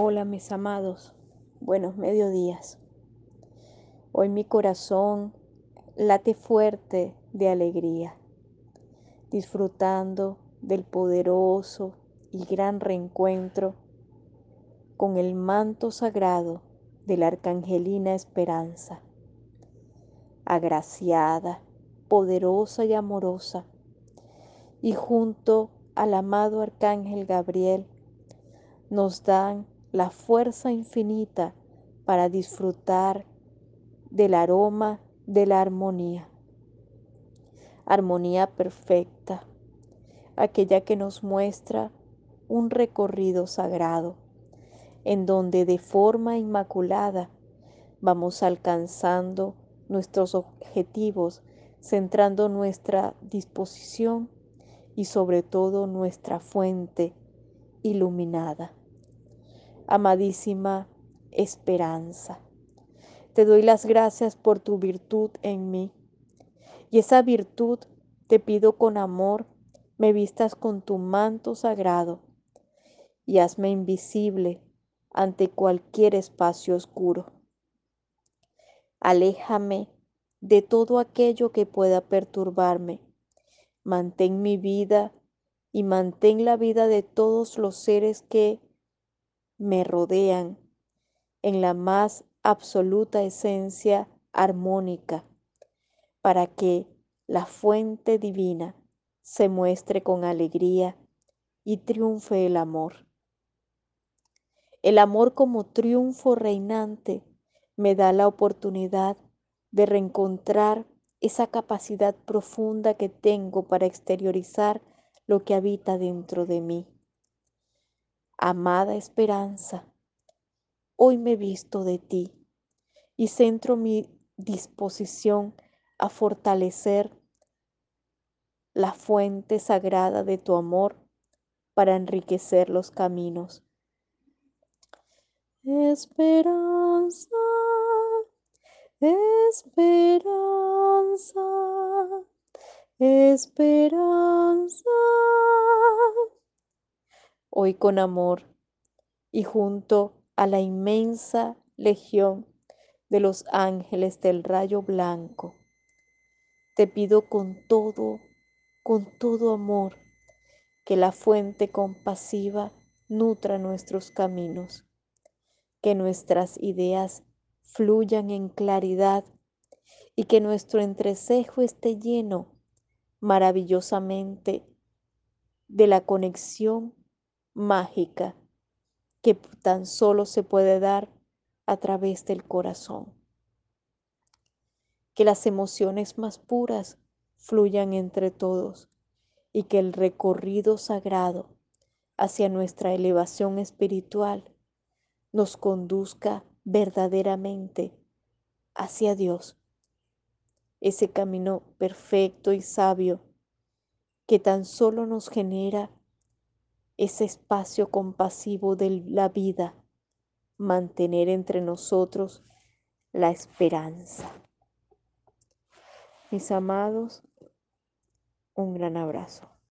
Hola mis amados, buenos mediodías. Hoy mi corazón late fuerte de alegría, disfrutando del poderoso y gran reencuentro con el manto sagrado de la Arcangelina Esperanza, agraciada, poderosa y amorosa, y junto al amado Arcángel Gabriel nos dan la fuerza infinita para disfrutar del aroma de la armonía. Armonía perfecta, aquella que nos muestra un recorrido sagrado, en donde de forma inmaculada vamos alcanzando nuestros objetivos, centrando nuestra disposición y sobre todo nuestra fuente iluminada amadísima esperanza. Te doy las gracias por tu virtud en mí. Y esa virtud te pido con amor, me vistas con tu manto sagrado y hazme invisible ante cualquier espacio oscuro. Aléjame de todo aquello que pueda perturbarme. Mantén mi vida y mantén la vida de todos los seres que me rodean en la más absoluta esencia armónica, para que la fuente divina se muestre con alegría y triunfe el amor. El amor como triunfo reinante me da la oportunidad de reencontrar esa capacidad profunda que tengo para exteriorizar lo que habita dentro de mí. Amada esperanza, hoy me visto de ti y centro mi disposición a fortalecer la fuente sagrada de tu amor para enriquecer los caminos. Esperanza, esperanza, esperanza hoy con amor y junto a la inmensa legión de los ángeles del rayo blanco, te pido con todo, con todo amor, que la fuente compasiva nutra nuestros caminos, que nuestras ideas fluyan en claridad y que nuestro entrecejo esté lleno maravillosamente de la conexión mágica que tan solo se puede dar a través del corazón. Que las emociones más puras fluyan entre todos y que el recorrido sagrado hacia nuestra elevación espiritual nos conduzca verdaderamente hacia Dios. Ese camino perfecto y sabio que tan solo nos genera ese espacio compasivo de la vida, mantener entre nosotros la esperanza. Mis amados, un gran abrazo.